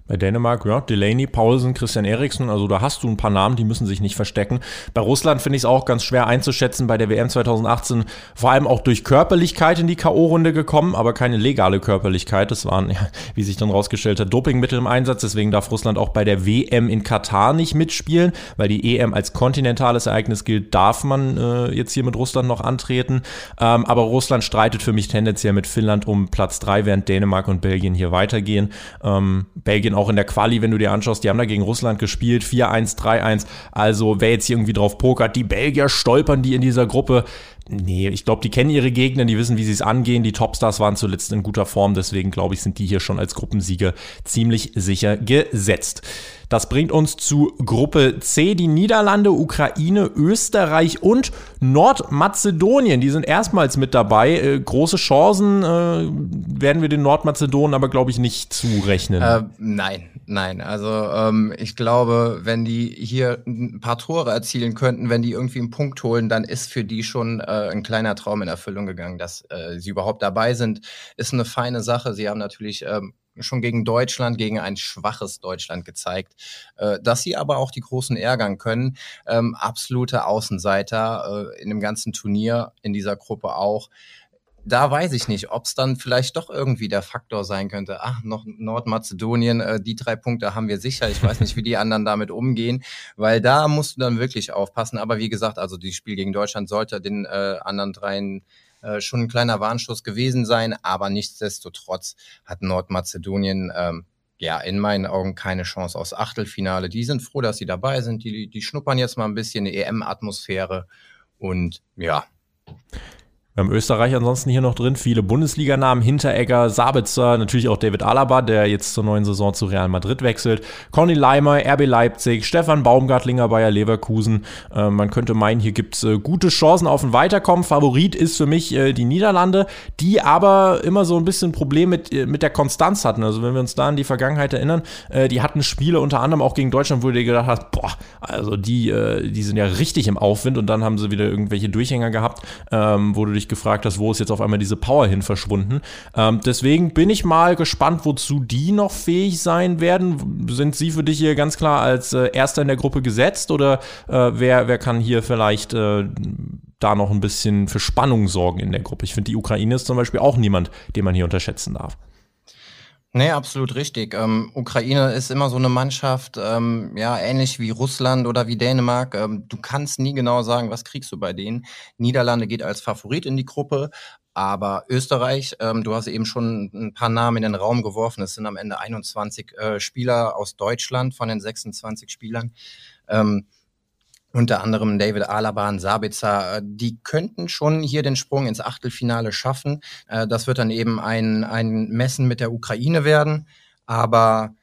Bei Dänemark, ja, Delaney, Paulsen, Christian Eriksen, also da hast du ein paar Namen, die müssen sich nicht verstecken. Bei Russland finde ich es auch ganz schwer einzuschätzen, bei der WM 2018 vor allem auch durch Körperlichkeit in die K.O.-Runde gekommen, aber keine legale Körperlichkeit. Das waren, ja, wie sich dann rausgestellt hat, Dopingmittel im Einsatz. Deswegen darf Russland auch bei der WM in Katar nicht mitspielen, weil die EM als kontinentales Ereignis gilt, darf man äh, jetzt hier mit Russland noch antreten. Ähm, aber Russland streitet für mich tendenziell mit Finnland um Platz 3, während Dänemark und Belgien hier weitergehen. Ähm, Belgien auch in der Quali, wenn du dir anschaust, die haben da gegen Russland gespielt, 4-1, 3-1. Also wer jetzt hier irgendwie drauf pokert, die Belgier stolpern die in dieser Gruppe. Nee, ich glaube, die kennen ihre Gegner, die wissen, wie sie es angehen. Die Topstars waren zuletzt in guter Form, deswegen glaube ich, sind die hier schon als Gruppensieger ziemlich sicher gesetzt. Das bringt uns zu Gruppe C, die Niederlande, Ukraine, Österreich und Nordmazedonien. Die sind erstmals mit dabei. Äh, große Chancen äh, werden wir den Nordmazedonen aber, glaube ich, nicht zurechnen. Äh, nein, nein. Also ähm, ich glaube, wenn die hier ein paar Tore erzielen könnten, wenn die irgendwie einen Punkt holen, dann ist für die schon äh, ein kleiner Traum in Erfüllung gegangen, dass äh, sie überhaupt dabei sind. Ist eine feine Sache. Sie haben natürlich ähm, schon gegen Deutschland, gegen ein schwaches Deutschland gezeigt, äh, dass sie aber auch die Großen ärgern können. Ähm, absolute Außenseiter äh, in dem ganzen Turnier, in dieser Gruppe auch. Da weiß ich nicht, ob es dann vielleicht doch irgendwie der Faktor sein könnte. Ach, noch Nordmazedonien, äh, die drei Punkte haben wir sicher. Ich weiß nicht, wie die anderen damit umgehen, weil da musst du dann wirklich aufpassen. Aber wie gesagt, also das Spiel gegen Deutschland sollte den äh, anderen dreien äh, schon ein kleiner Warnschuss gewesen sein, aber nichtsdestotrotz hat Nordmazedonien ähm, ja in meinen Augen keine Chance aus Achtelfinale. Die sind froh, dass sie dabei sind. Die, die schnuppern jetzt mal ein bisschen EM-Atmosphäre und ja. Wir haben Österreich ansonsten hier noch drin, viele Bundesliganamen, Hinteregger, Sabitzer, natürlich auch David Alaba, der jetzt zur neuen Saison zu Real Madrid wechselt, Conny Leimer, RB Leipzig, Stefan Baumgartlinger, Bayer Leverkusen. Äh, man könnte meinen, hier gibt's äh, gute Chancen auf ein Weiterkommen. Favorit ist für mich äh, die Niederlande, die aber immer so ein bisschen Problem mit, äh, mit der Konstanz hatten. Also wenn wir uns da an die Vergangenheit erinnern, äh, die hatten Spiele unter anderem auch gegen Deutschland, wo du dir gedacht hast, boah, also die, äh, die sind ja richtig im Aufwind und dann haben sie wieder irgendwelche Durchhänger gehabt, ähm, wo du dich dich gefragt hast, wo ist jetzt auf einmal diese Power hin verschwunden. Ähm, deswegen bin ich mal gespannt, wozu die noch fähig sein werden. Sind sie für dich hier ganz klar als äh, Erster in der Gruppe gesetzt oder äh, wer, wer kann hier vielleicht äh, da noch ein bisschen für Spannung sorgen in der Gruppe? Ich finde, die Ukraine ist zum Beispiel auch niemand, den man hier unterschätzen darf. Nee, absolut richtig. Ähm, Ukraine ist immer so eine Mannschaft, ähm, ja, ähnlich wie Russland oder wie Dänemark. Ähm, du kannst nie genau sagen, was kriegst du bei denen. Niederlande geht als Favorit in die Gruppe, aber Österreich, ähm, du hast eben schon ein paar Namen in den Raum geworfen. Es sind am Ende 21 äh, Spieler aus Deutschland von den 26 Spielern. Unter anderem David Alaba und Sabitzer, äh, die könnten schon hier den Sprung ins Achtelfinale schaffen. Äh, das wird dann eben ein, ein Messen mit der Ukraine werden. Aber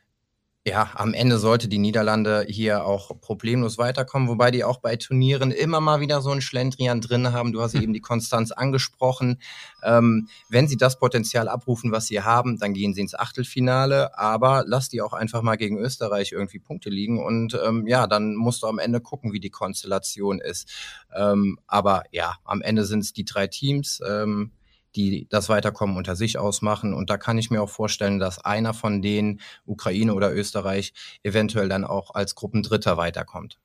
ja, am Ende sollte die Niederlande hier auch problemlos weiterkommen, wobei die auch bei Turnieren immer mal wieder so einen Schlendrian drin haben. Du hast hm. eben die Konstanz angesprochen. Ähm, wenn sie das Potenzial abrufen, was sie haben, dann gehen sie ins Achtelfinale, aber lass die auch einfach mal gegen Österreich irgendwie Punkte liegen und ähm, ja, dann musst du am Ende gucken, wie die Konstellation ist. Ähm, aber ja, am Ende sind es die drei Teams. Ähm, die das Weiterkommen unter sich ausmachen. Und da kann ich mir auch vorstellen, dass einer von denen, Ukraine oder Österreich, eventuell dann auch als Gruppendritter weiterkommt.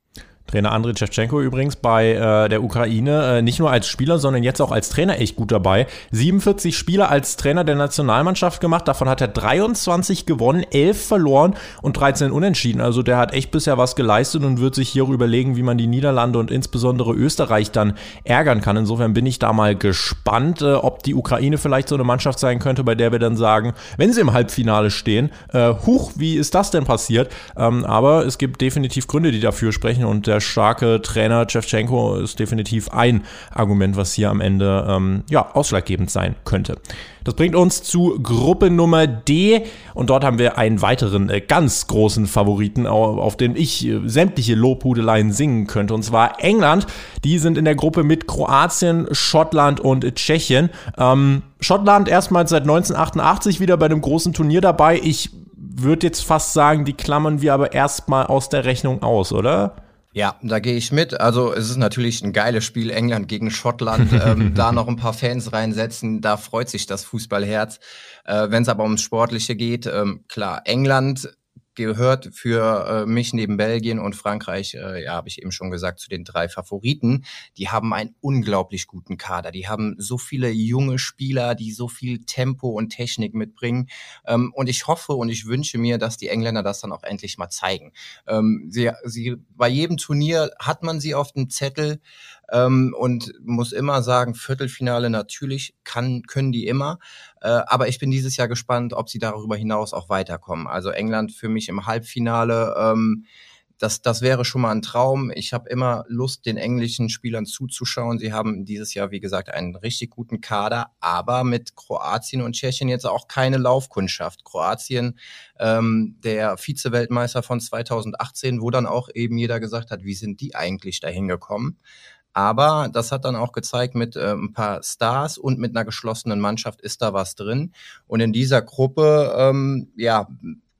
Trainer Andriy Shevchenko übrigens bei äh, der Ukraine äh, nicht nur als Spieler, sondern jetzt auch als Trainer echt gut dabei. 47 Spiele als Trainer der Nationalmannschaft gemacht, davon hat er 23 gewonnen, 11 verloren und 13 unentschieden. Also der hat echt bisher was geleistet und wird sich hier überlegen, wie man die Niederlande und insbesondere Österreich dann ärgern kann. Insofern bin ich da mal gespannt, äh, ob die Ukraine vielleicht so eine Mannschaft sein könnte, bei der wir dann sagen, wenn sie im Halbfinale stehen, äh, huch, wie ist das denn passiert? Ähm, aber es gibt definitiv Gründe, die dafür sprechen und der starke Trainer Chevchenko ist definitiv ein Argument, was hier am Ende ähm, ja, ausschlaggebend sein könnte. Das bringt uns zu Gruppe Nummer D und dort haben wir einen weiteren äh, ganz großen Favoriten, auf, den ich äh, sämtliche Lobhudeleien singen könnte und zwar England. Die sind in der Gruppe mit Kroatien, Schottland und Tschechien. Ähm, Schottland erstmals seit 1988 wieder bei einem großen Turnier dabei. Ich würde jetzt fast sagen, die klammern wir aber erstmal aus der Rechnung aus, oder? Ja, da gehe ich mit. Also es ist natürlich ein geiles Spiel, England gegen Schottland. ähm, *laughs* da noch ein paar Fans reinsetzen, da freut sich das Fußballherz. Äh, Wenn es aber ums Sportliche geht, ähm, klar, England gehört für äh, mich neben Belgien und Frankreich, äh, ja, habe ich eben schon gesagt, zu den drei Favoriten. Die haben einen unglaublich guten Kader. Die haben so viele junge Spieler, die so viel Tempo und Technik mitbringen. Ähm, und ich hoffe und ich wünsche mir, dass die Engländer das dann auch endlich mal zeigen. Ähm, sie, sie, bei jedem Turnier hat man sie auf dem Zettel ähm, und muss immer sagen, Viertelfinale natürlich kann, können die immer. Äh, aber ich bin dieses Jahr gespannt, ob sie darüber hinaus auch weiterkommen. Also England für mich im Halbfinale. Ähm, das, das wäre schon mal ein Traum. Ich habe immer Lust, den englischen Spielern zuzuschauen. Sie haben dieses Jahr, wie gesagt, einen richtig guten Kader, aber mit Kroatien und Tschechien jetzt auch keine Laufkundschaft. Kroatien, ähm, der Vize-Weltmeister von 2018, wo dann auch eben jeder gesagt hat, wie sind die eigentlich dahin gekommen? Aber das hat dann auch gezeigt, mit äh, ein paar Stars und mit einer geschlossenen Mannschaft ist da was drin. Und in dieser Gruppe, ähm, ja,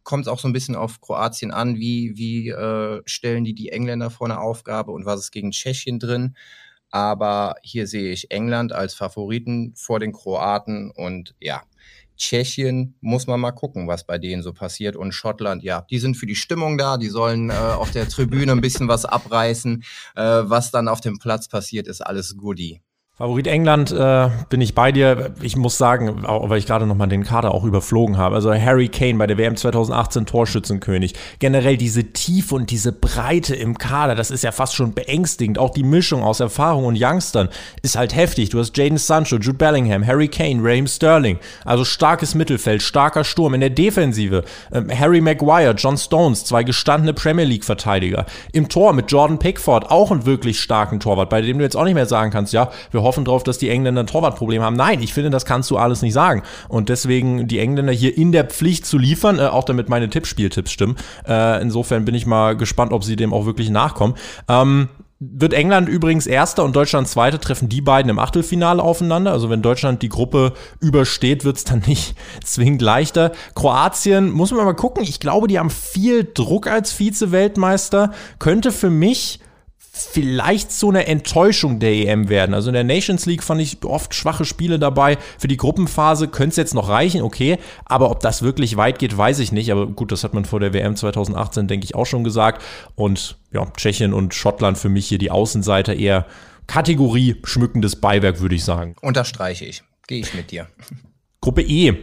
kommt es auch so ein bisschen auf Kroatien an, wie, wie äh, stellen die die Engländer vor eine Aufgabe und was ist gegen Tschechien drin. Aber hier sehe ich England als Favoriten vor den Kroaten und ja, Tschechien muss man mal gucken, was bei denen so passiert. Und Schottland, ja, die sind für die Stimmung da, die sollen äh, auf der Tribüne ein bisschen was abreißen. Äh, was dann auf dem Platz passiert, ist alles Goodie. Favorit England äh, bin ich bei dir. Ich muss sagen, auch, weil ich gerade nochmal den Kader auch überflogen habe. Also Harry Kane bei der WM 2018 Torschützenkönig. Generell diese Tiefe und diese Breite im Kader, das ist ja fast schon beängstigend. Auch die Mischung aus Erfahrung und Youngstern ist halt heftig. Du hast Jaden Sancho, Jude Bellingham, Harry Kane, Raheem Sterling. Also starkes Mittelfeld, starker Sturm in der Defensive. Ähm, Harry Maguire, John Stones, zwei gestandene Premier League Verteidiger. Im Tor mit Jordan Pickford, auch einen wirklich starken Torwart, bei dem du jetzt auch nicht mehr sagen kannst, ja, wir hoffen drauf, dass die Engländer ein Torwartproblem haben. Nein, ich finde, das kannst du alles nicht sagen. Und deswegen die Engländer hier in der Pflicht zu liefern, äh, auch damit meine Tippspieltipps stimmen. Äh, insofern bin ich mal gespannt, ob sie dem auch wirklich nachkommen. Ähm, wird England übrigens Erster und Deutschland Zweiter, treffen die beiden im Achtelfinale aufeinander. Also wenn Deutschland die Gruppe übersteht, wird es dann nicht *laughs* zwingend leichter. Kroatien, muss man mal gucken. Ich glaube, die haben viel Druck als Vize-Weltmeister. Könnte für mich vielleicht so eine Enttäuschung der EM werden. Also in der Nations League fand ich oft schwache Spiele dabei. Für die Gruppenphase könnte es jetzt noch reichen, okay. Aber ob das wirklich weit geht, weiß ich nicht. Aber gut, das hat man vor der WM 2018, denke ich, auch schon gesagt. Und ja, Tschechien und Schottland für mich hier die Außenseiter eher Kategorie schmückendes Beiwerk, würde ich sagen. Unterstreiche ich. Gehe ich mit dir. Gruppe E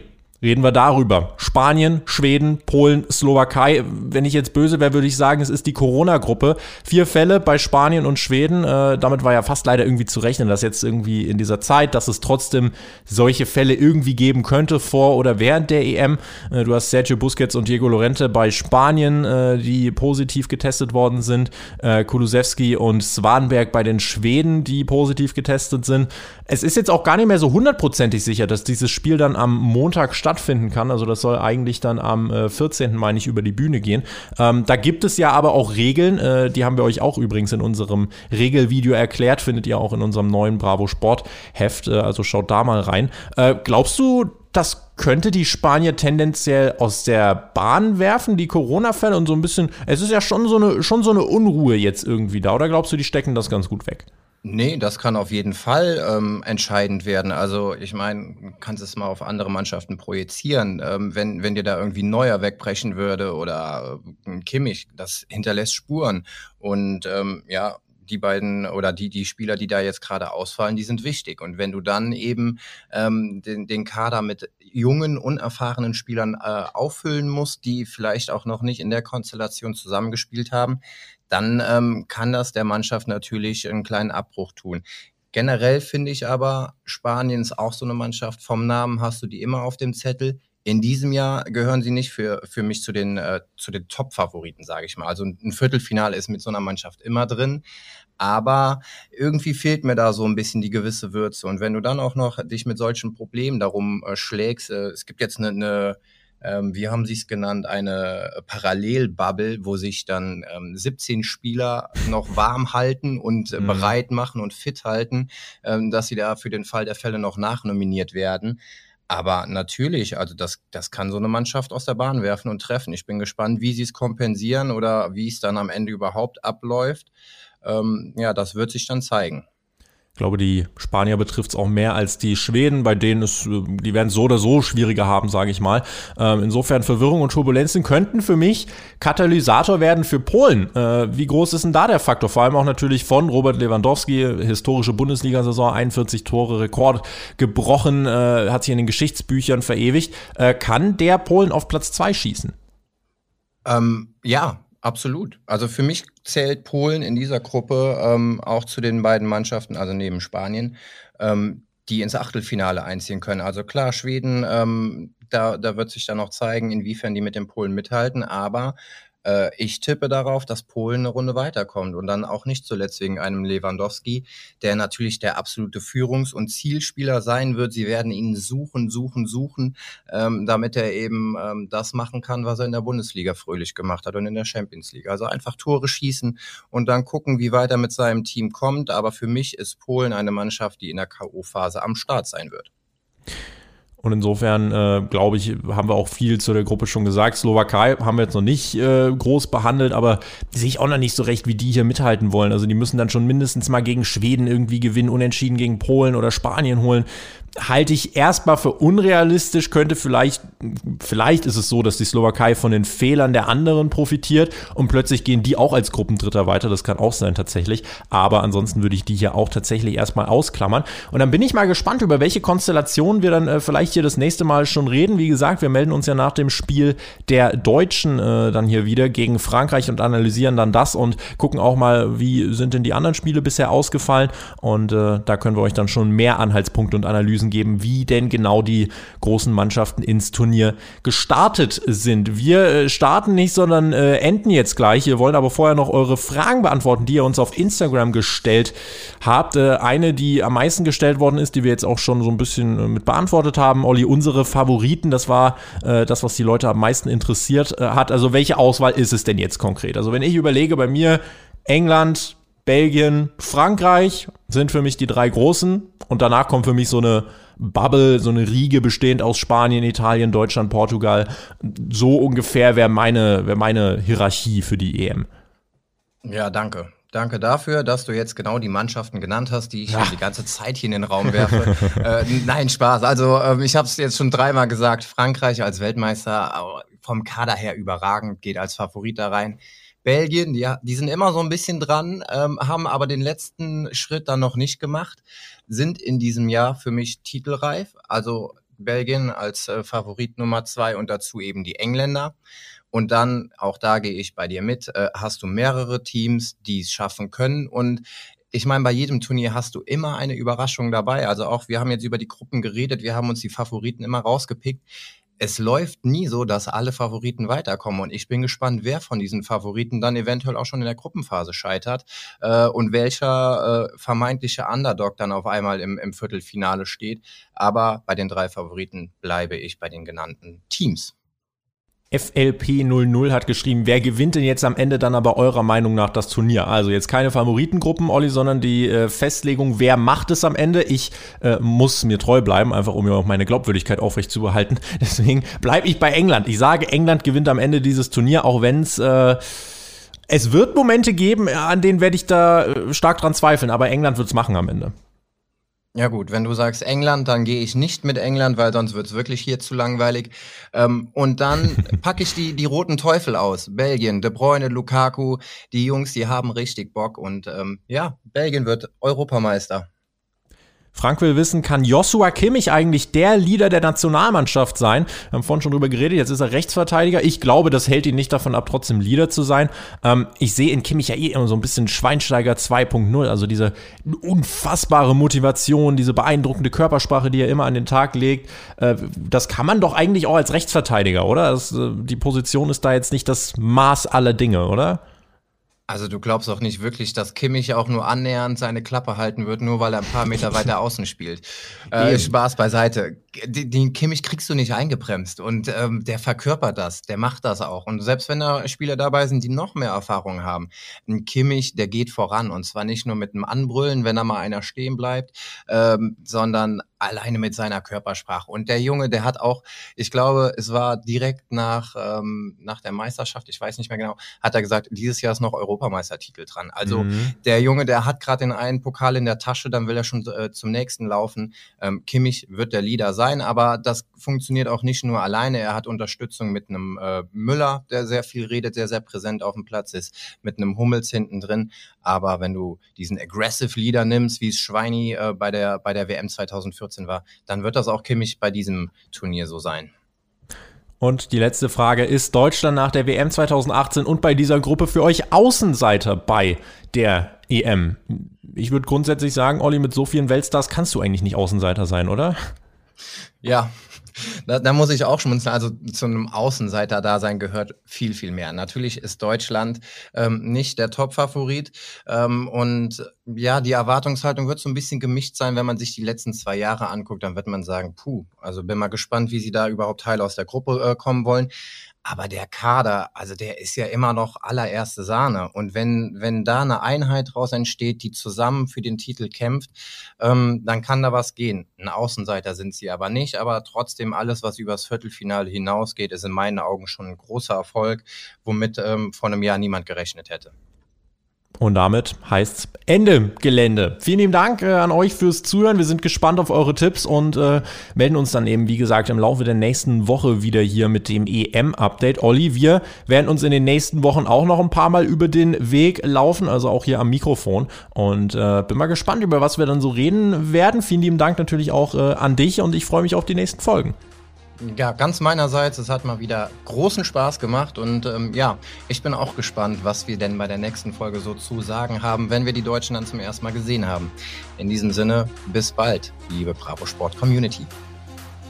Reden wir darüber. Spanien, Schweden, Polen, Slowakei. Wenn ich jetzt böse wäre, würde ich sagen, es ist die Corona-Gruppe. Vier Fälle bei Spanien und Schweden. Äh, damit war ja fast leider irgendwie zu rechnen, dass jetzt irgendwie in dieser Zeit, dass es trotzdem solche Fälle irgendwie geben könnte vor oder während der EM. Äh, du hast Sergio Busquets und Diego Lorente bei Spanien, äh, die positiv getestet worden sind. Äh, Kulusewski und Swanberg bei den Schweden, die positiv getestet sind. Es ist jetzt auch gar nicht mehr so hundertprozentig sicher, dass dieses Spiel dann am Montag stattfindet stattfinden kann. Also das soll eigentlich dann am äh, 14. meine ich über die Bühne gehen. Ähm, da gibt es ja aber auch Regeln, äh, die haben wir euch auch übrigens in unserem Regelvideo erklärt, findet ihr auch in unserem neuen Bravo Sport Heft, äh, also schaut da mal rein. Äh, glaubst du, das könnte die Spanier tendenziell aus der Bahn werfen, die Corona-Fälle und so ein bisschen, es ist ja schon so eine, schon so eine Unruhe jetzt irgendwie da, oder glaubst du, die stecken das ganz gut weg? Nee, das kann auf jeden Fall ähm, entscheidend werden. Also ich meine, kannst es mal auf andere Mannschaften projizieren. Ähm, wenn, wenn dir da irgendwie Neuer wegbrechen würde oder äh, Kimmich, das hinterlässt Spuren. Und ähm, ja, die beiden oder die, die Spieler, die da jetzt gerade ausfallen, die sind wichtig. Und wenn du dann eben ähm, den, den Kader mit jungen, unerfahrenen Spielern äh, auffüllen musst, die vielleicht auch noch nicht in der Konstellation zusammengespielt haben, dann ähm, kann das der Mannschaft natürlich einen kleinen Abbruch tun. Generell finde ich aber, Spanien ist auch so eine Mannschaft. Vom Namen hast du die immer auf dem Zettel. In diesem Jahr gehören sie nicht für, für mich zu den, äh, den Top-Favoriten, sage ich mal. Also ein Viertelfinale ist mit so einer Mannschaft immer drin. Aber irgendwie fehlt mir da so ein bisschen die gewisse Würze. Und wenn du dann auch noch dich mit solchen Problemen darum äh, schlägst, äh, es gibt jetzt eine, eine ähm, wie haben sie es genannt, eine Parallelbubble, wo sich dann ähm, 17 Spieler noch warm halten und äh, mhm. bereit machen und fit halten, ähm, dass sie da für den Fall der Fälle noch nachnominiert werden. Aber natürlich, also das, das kann so eine Mannschaft aus der Bahn werfen und treffen. Ich bin gespannt, wie sie es kompensieren oder wie es dann am Ende überhaupt abläuft. Ähm, ja, das wird sich dann zeigen. Ich glaube, die Spanier betrifft es auch mehr als die Schweden, bei denen es, äh, die werden so oder so schwieriger haben, sage ich mal. Ähm, insofern Verwirrung und Turbulenzen könnten für mich Katalysator werden für Polen. Äh, wie groß ist denn da der Faktor? Vor allem auch natürlich von Robert Lewandowski, historische Bundesliga-Saison, 41 Tore, Rekord gebrochen, äh, hat sich in den Geschichtsbüchern verewigt. Äh, kann der Polen auf Platz zwei schießen? Ähm, ja, Absolut. Also für mich zählt Polen in dieser Gruppe ähm, auch zu den beiden Mannschaften, also neben Spanien, ähm, die ins Achtelfinale einziehen können. Also klar, Schweden, ähm, da, da wird sich dann noch zeigen, inwiefern die mit den Polen mithalten. Aber ich tippe darauf, dass Polen eine Runde weiterkommt und dann auch nicht zuletzt wegen einem Lewandowski, der natürlich der absolute Führungs- und Zielspieler sein wird. Sie werden ihn suchen, suchen, suchen, ähm, damit er eben ähm, das machen kann, was er in der Bundesliga fröhlich gemacht hat und in der Champions League. Also einfach Tore schießen und dann gucken, wie weit er mit seinem Team kommt. Aber für mich ist Polen eine Mannschaft, die in der K.O.-Phase am Start sein wird. Und insofern, äh, glaube ich, haben wir auch viel zu der Gruppe schon gesagt. Slowakei haben wir jetzt noch nicht äh, groß behandelt, aber sehe ich auch noch nicht so recht, wie die hier mithalten wollen. Also die müssen dann schon mindestens mal gegen Schweden irgendwie gewinnen, unentschieden gegen Polen oder Spanien holen halte ich erstmal für unrealistisch, könnte vielleicht, vielleicht ist es so, dass die Slowakei von den Fehlern der anderen profitiert und plötzlich gehen die auch als Gruppendritter weiter, das kann auch sein tatsächlich, aber ansonsten würde ich die hier auch tatsächlich erstmal ausklammern. Und dann bin ich mal gespannt, über welche Konstellationen wir dann äh, vielleicht hier das nächste Mal schon reden, wie gesagt, wir melden uns ja nach dem Spiel der Deutschen äh, dann hier wieder gegen Frankreich und analysieren dann das und gucken auch mal, wie sind denn die anderen Spiele bisher ausgefallen. Und äh, da können wir euch dann schon mehr Anhaltspunkte und Analysen Analysen geben, wie denn genau die großen Mannschaften ins Turnier gestartet sind. Wir äh, starten nicht, sondern äh, enden jetzt gleich. Wir wollen aber vorher noch eure Fragen beantworten, die ihr uns auf Instagram gestellt habt. Äh, eine, die am meisten gestellt worden ist, die wir jetzt auch schon so ein bisschen mit beantwortet haben. Olli, unsere Favoriten, das war das, was die Leute am meisten interessiert hat. Also welche Auswahl ist es denn jetzt konkret? Also wenn ich überlege, bei mir England, Belgien, Frankreich sind für mich die drei großen. Und danach kommt für mich so eine Bubble, so eine Riege bestehend aus Spanien, Italien, Deutschland, Portugal. So ungefähr wäre meine, wär meine Hierarchie für die EM. Ja, danke. Danke dafür, dass du jetzt genau die Mannschaften genannt hast, die ich ja. die ganze Zeit hier in den Raum werfe. *laughs* äh, nein, Spaß. Also äh, ich habe es jetzt schon dreimal gesagt. Frankreich als Weltmeister vom Kader her überragend, geht als Favorit da rein. Belgien, ja, die sind immer so ein bisschen dran, ähm, haben aber den letzten Schritt dann noch nicht gemacht, sind in diesem Jahr für mich titelreif. Also Belgien als äh, Favorit Nummer zwei und dazu eben die Engländer. Und dann, auch da gehe ich bei dir mit, äh, hast du mehrere Teams, die es schaffen können. Und ich meine, bei jedem Turnier hast du immer eine Überraschung dabei. Also auch, wir haben jetzt über die Gruppen geredet, wir haben uns die Favoriten immer rausgepickt es läuft nie so, dass alle Favoriten weiterkommen. Und ich bin gespannt, wer von diesen Favoriten dann eventuell auch schon in der Gruppenphase scheitert äh, und welcher äh, vermeintliche Underdog dann auf einmal im, im Viertelfinale steht. Aber bei den drei Favoriten bleibe ich bei den genannten Teams. FLP00 hat geschrieben, wer gewinnt denn jetzt am Ende dann aber eurer Meinung nach das Turnier? Also jetzt keine Favoritengruppen, Olli, sondern die äh, Festlegung, wer macht es am Ende? Ich äh, muss mir treu bleiben, einfach um mir auch meine Glaubwürdigkeit aufrecht zu behalten. *laughs* Deswegen bleibe ich bei England. Ich sage, England gewinnt am Ende dieses Turnier, auch wenn es äh, es wird Momente geben, an denen werde ich da äh, stark dran zweifeln, aber England wird es machen am Ende. Ja gut, wenn du sagst England, dann gehe ich nicht mit England, weil sonst wird's wirklich hier zu langweilig. Ähm, und dann *laughs* packe ich die, die roten Teufel aus. Belgien, De Bruyne, Lukaku, die Jungs, die haben richtig Bock. Und ähm, ja, Belgien wird Europameister. Frank will wissen, kann Joshua Kimmich eigentlich der Leader der Nationalmannschaft sein? Wir haben vorhin schon drüber geredet, jetzt ist er Rechtsverteidiger. Ich glaube, das hält ihn nicht davon ab, trotzdem Leader zu sein. Ähm, ich sehe in Kimmich ja eh immer so ein bisschen Schweinsteiger 2.0, also diese unfassbare Motivation, diese beeindruckende Körpersprache, die er immer an den Tag legt. Äh, das kann man doch eigentlich auch als Rechtsverteidiger, oder? Das, äh, die Position ist da jetzt nicht das Maß aller Dinge, oder? Also du glaubst auch nicht wirklich, dass Kimmich auch nur annähernd seine Klappe halten wird, nur weil er ein paar Meter weiter außen spielt. Äh, Spaß beiseite. Den Kimmich kriegst du nicht eingebremst und ähm, der verkörpert das, der macht das auch. Und selbst wenn da Spieler dabei sind, die noch mehr Erfahrung haben, ein Kimmich, der geht voran und zwar nicht nur mit einem Anbrüllen, wenn da mal einer stehen bleibt, ähm, sondern alleine mit seiner Körpersprache. Und der Junge, der hat auch, ich glaube, es war direkt nach, ähm, nach der Meisterschaft, ich weiß nicht mehr genau, hat er gesagt, dieses Jahr ist noch Europa Europameistertitel dran. Also mhm. der Junge, der hat gerade den einen Pokal in der Tasche, dann will er schon äh, zum nächsten laufen. Ähm, Kimmich wird der Leader sein, aber das funktioniert auch nicht nur alleine. Er hat Unterstützung mit einem äh, Müller, der sehr viel redet, der sehr präsent auf dem Platz ist, mit einem Hummels hinten drin. Aber wenn du diesen Aggressive Leader nimmst, wie es Schweini äh, bei, der, bei der WM 2014 war, dann wird das auch Kimmich bei diesem Turnier so sein. Und die letzte Frage, ist Deutschland nach der WM 2018 und bei dieser Gruppe für euch Außenseiter bei der EM? Ich würde grundsätzlich sagen, Olli, mit so vielen Weltstars kannst du eigentlich nicht Außenseiter sein, oder? Ja, da, da muss ich auch schmunzeln. Also zu einem Außenseiter-Dasein gehört viel, viel mehr. Natürlich ist Deutschland ähm, nicht der Top-Favorit. Ähm, und ja, die Erwartungshaltung wird so ein bisschen gemischt sein, wenn man sich die letzten zwei Jahre anguckt. Dann wird man sagen, puh, also bin mal gespannt, wie sie da überhaupt heil aus der Gruppe äh, kommen wollen. Aber der Kader, also der ist ja immer noch allererste Sahne. Und wenn, wenn da eine Einheit draus entsteht, die zusammen für den Titel kämpft, ähm, dann kann da was gehen. Ein Außenseiter sind sie aber nicht. Aber trotzdem alles, was übers Viertelfinale hinausgeht, ist in meinen Augen schon ein großer Erfolg, womit ähm, vor einem Jahr niemand gerechnet hätte. Und damit heißt Ende Gelände. Vielen lieben Dank äh, an euch fürs Zuhören. Wir sind gespannt auf eure Tipps und äh, melden uns dann eben, wie gesagt, im Laufe der nächsten Woche wieder hier mit dem EM-Update. Olli, wir werden uns in den nächsten Wochen auch noch ein paar Mal über den Weg laufen, also auch hier am Mikrofon. Und äh, bin mal gespannt, über was wir dann so reden werden. Vielen lieben Dank natürlich auch äh, an dich und ich freue mich auf die nächsten Folgen. Ja, ganz meinerseits. Es hat mal wieder großen Spaß gemacht und ähm, ja, ich bin auch gespannt, was wir denn bei der nächsten Folge so zu sagen haben, wenn wir die Deutschen dann zum ersten Mal gesehen haben. In diesem Sinne, bis bald, liebe Bravo Sport Community.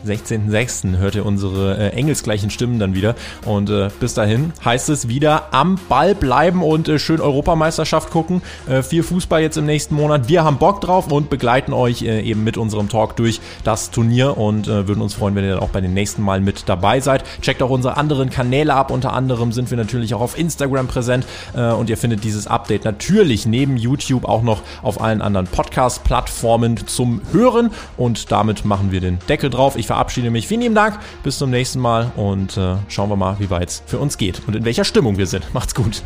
16.06. hört ihr unsere äh, engelsgleichen Stimmen dann wieder. Und äh, bis dahin heißt es wieder am Ball bleiben und äh, schön Europameisterschaft gucken. Äh, viel Fußball jetzt im nächsten Monat. Wir haben Bock drauf und begleiten euch äh, eben mit unserem Talk durch das Turnier und äh, würden uns freuen, wenn ihr dann auch bei den nächsten Mal mit dabei seid. Checkt auch unsere anderen Kanäle ab. Unter anderem sind wir natürlich auch auf Instagram präsent äh, und ihr findet dieses Update natürlich neben YouTube auch noch auf allen anderen Podcast-Plattformen zum Hören. Und damit machen wir den Deckel drauf. Ich verabschiede mich. Vielen lieben Dank. Bis zum nächsten Mal und äh, schauen wir mal, wie weit es für uns geht und in welcher Stimmung wir sind. Macht's gut.